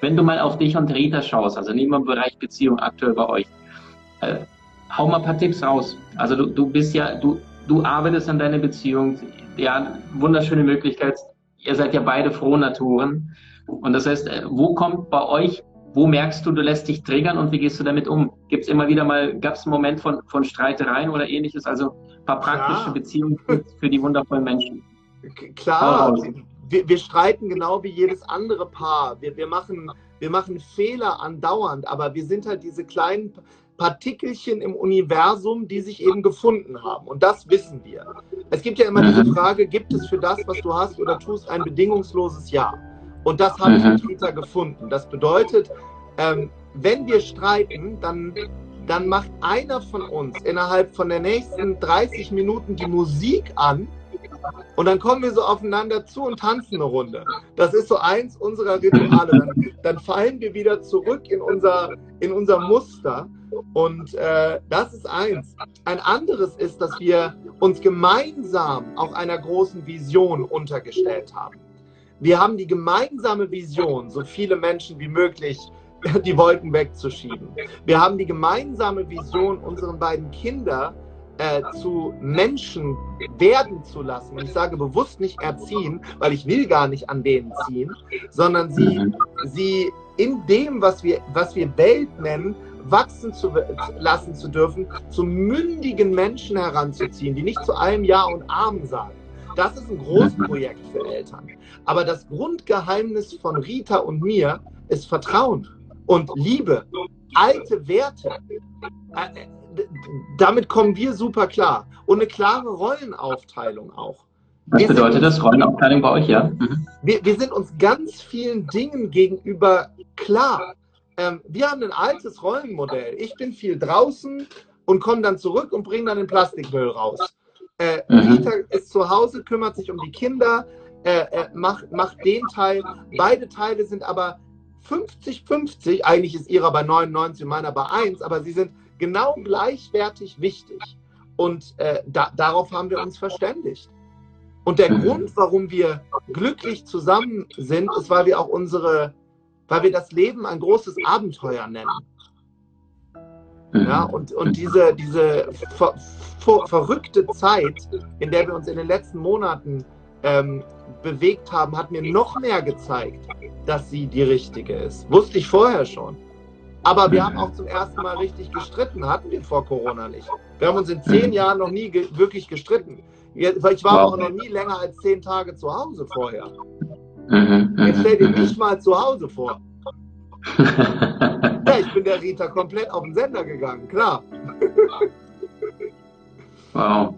Wenn du mal auf dich und Rita schaust, also nehmen wir im Bereich Beziehung aktuell bei euch, äh, hau mal ein paar Tipps raus. Also du, du bist ja, du, du arbeitest an deiner Beziehung, ja, wunderschöne Möglichkeit. Ihr seid ja beide frohe Naturen. Und das heißt, äh, wo kommt bei euch, wo merkst du, du lässt dich triggern und wie gehst du damit um? Gibt es immer wieder mal, gab es einen Moment von, von Streitereien oder ähnliches? Also ein paar praktische ja. Beziehungen für die wundervollen Menschen. Klar, wir, wir, streiten genau wie jedes andere Paar. Wir, wir, machen, wir machen Fehler andauernd, aber wir sind halt diese kleinen Partikelchen im Universum, die sich eben gefunden haben. Und das wissen wir. Es gibt ja immer diese mhm. Frage, gibt es für das, was du hast oder tust, ein bedingungsloses Ja? Und das habe ich mit Rita gefunden. Das bedeutet, ähm, wenn wir streiten, dann, dann macht einer von uns innerhalb von der nächsten 30 Minuten die Musik an und dann kommen wir so aufeinander zu und tanzen eine Runde. Das ist so eins unserer Rituale. Dann, dann fallen wir wieder zurück in unser, in unser Muster. Und äh, das ist eins. Ein anderes ist, dass wir uns gemeinsam auch einer großen Vision untergestellt haben. Wir haben die gemeinsame Vision, so viele Menschen wie möglich die Wolken wegzuschieben. Wir haben die gemeinsame Vision, unseren beiden Kinder äh, zu Menschen werden zu lassen. Und ich sage bewusst nicht erziehen, weil ich will gar nicht an denen ziehen, sondern sie, mhm. sie in dem, was wir, was wir Welt nennen, wachsen zu lassen zu dürfen, zu mündigen Menschen heranzuziehen, die nicht zu allem Ja und Arm sagen. Das ist ein Großprojekt für Eltern. Aber das Grundgeheimnis von Rita und mir ist Vertrauen und Liebe, alte Werte. Damit kommen wir super klar. Und eine klare Rollenaufteilung auch. Was bedeutet das, Rollenaufteilung bei euch, ja? Mhm. Wir, wir sind uns ganz vielen Dingen gegenüber klar. Ähm, wir haben ein altes Rollenmodell. Ich bin viel draußen und komme dann zurück und bringe dann den Plastikmüll raus. Äh, mhm. Rita ist zu Hause, kümmert sich um die Kinder, äh, äh, macht, macht den Teil. Beide Teile sind aber 50-50. Eigentlich ist ihrer bei 99 und meiner bei 1, aber sie sind genau gleichwertig wichtig. Und äh, da, darauf haben wir uns verständigt. Und der mhm. Grund, warum wir glücklich zusammen sind, ist, weil wir auch unsere, weil wir das Leben ein großes Abenteuer nennen. Mhm. Ja, und, und diese, diese ver, ver, verrückte Zeit, in der wir uns in den letzten Monaten ähm, bewegt haben, hat mir noch mehr gezeigt, dass sie die richtige ist. Wusste ich vorher schon. Aber wir haben auch zum ersten Mal richtig gestritten, hatten wir vor Corona nicht. Wir haben uns in zehn mhm. Jahren noch nie ge wirklich gestritten. Ich war auch noch nie länger als zehn Tage zu Hause vorher. Mhm, mhm, Jetzt stell dir mich mal zu Hause vor. ja, ich bin der Rita komplett auf den Sender gegangen, klar. wow.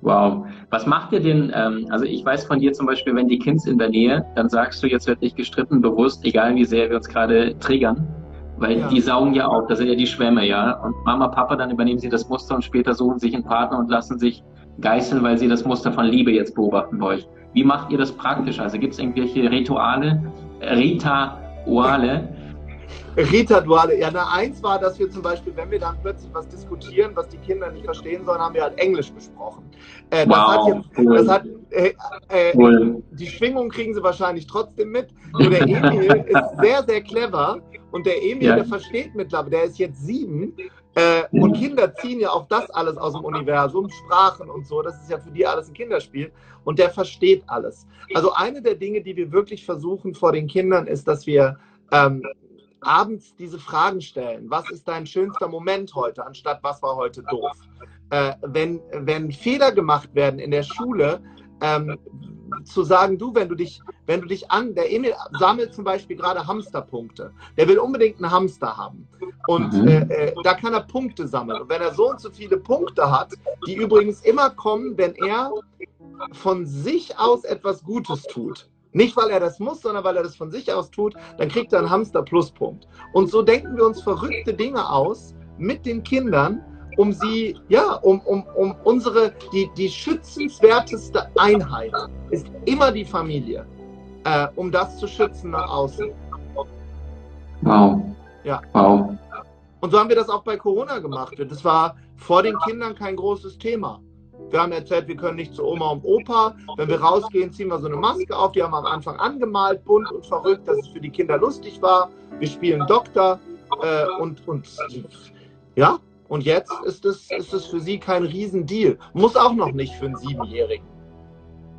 Wow. Was macht ihr denn, ähm, also ich weiß von dir zum Beispiel, wenn die Kids in der Nähe, dann sagst du, jetzt wird nicht gestritten, bewusst, egal wie sehr wir uns gerade triggern. Weil ja. die saugen ja auf, das sind ja die Schwämme, ja. Und Mama, Papa, dann übernehmen sie das Muster und später suchen sich einen Partner und lassen sich geißeln, weil sie das Muster von Liebe jetzt beobachten wollen. Wie macht ihr das praktisch? Also gibt es irgendwelche Rituale, Rituale, Rita-Duale. Ja, na, eins war, dass wir zum Beispiel, wenn wir dann plötzlich was diskutieren, was die Kinder nicht verstehen sollen, haben wir halt Englisch gesprochen. Äh, das hat jetzt, cool. das hat, äh, äh, cool. die Schwingung kriegen sie wahrscheinlich trotzdem mit. Nur der Emil ist sehr, sehr clever und der Emil, ja. der versteht mittlerweile, der ist jetzt sieben äh, und Kinder ziehen ja auch das alles aus dem Universum, Sprachen und so, das ist ja für die alles ein Kinderspiel und der versteht alles. Also eine der Dinge, die wir wirklich versuchen vor den Kindern, ist, dass wir ähm, abends diese Fragen stellen. Was ist dein schönster Moment heute, anstatt was war heute doof? Äh, wenn, wenn Fehler gemacht werden in der Schule, ähm, zu sagen, du, wenn du dich, wenn du dich an, der Emil sammelt zum Beispiel gerade Hamsterpunkte. Der will unbedingt einen Hamster haben. Und mhm. äh, äh, da kann er Punkte sammeln. Und wenn er so und so viele Punkte hat, die übrigens immer kommen, wenn er von sich aus etwas Gutes tut, Nicht, weil er das muss, sondern weil er das von sich aus tut, dann kriegt er einen Hamster-Pluspunkt. Und so denken wir uns verrückte Dinge aus mit den Kindern, um sie, ja, um, um, um unsere, die, die schützenswerteste Einheit ist immer die Familie, äh, um das zu schützen nach außen. Wow. Ja. Wow. Und so haben wir das auch bei Corona gemacht. Das war vor den Kindern kein großes Thema. Wir haben erzählt, wir können nicht zu Oma und Opa. Wenn wir rausgehen, ziehen wir so eine Maske auf. Die haben wir am Anfang angemalt, bunt und verrückt, dass es für die Kinder lustig war. Wir spielen Doktor äh, und, und ja, und jetzt ist es, ist es für sie kein Riesendeal. Muss auch noch nicht für einen Siebenjährigen.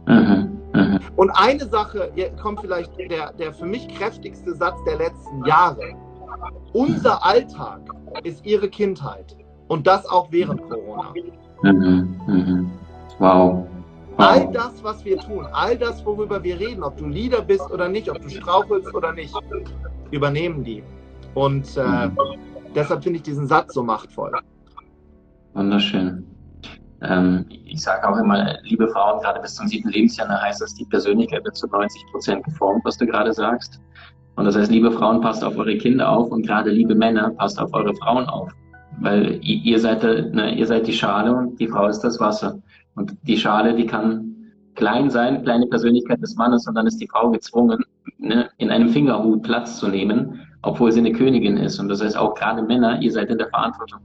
Mhm, mh. Und eine Sache, hier kommt vielleicht der, der für mich kräftigste Satz der letzten Jahre. Unser Alltag ist ihre Kindheit. Und das auch während Corona. Mhm, mhm. Wow. All das, was wir tun, all das, worüber wir reden, ob du Leader bist oder nicht, ob du strauchelst oder nicht, übernehmen die. Und äh, mhm. Deshalb finde ich diesen Satz so machtvoll. Wunderschön. Ähm, ich sage auch immer, liebe Frauen, gerade bis zum siebten Lebensjahr, da heißt das, die Persönlichkeit wird zu 90 Prozent geformt, was du gerade sagst. Und das heißt, liebe Frauen, passt auf eure Kinder auf und gerade liebe Männer, passt auf eure Frauen auf. Weil ihr seid, ne, ihr seid die Schale und die Frau ist das Wasser. Und die Schale, die kann klein sein, kleine Persönlichkeit des Mannes, und dann ist die Frau gezwungen, ne, in einem Fingerhut Platz zu nehmen, obwohl sie eine Königin ist. Und das heißt auch gerade Männer, ihr seid in der Verantwortung.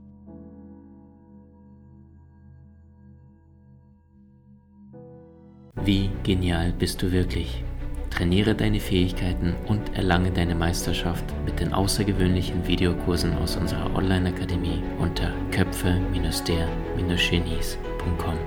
Wie genial bist du wirklich? Trainiere deine Fähigkeiten und erlange deine Meisterschaft mit den außergewöhnlichen Videokursen aus unserer Online-Akademie unter köpfe-der-genies.com.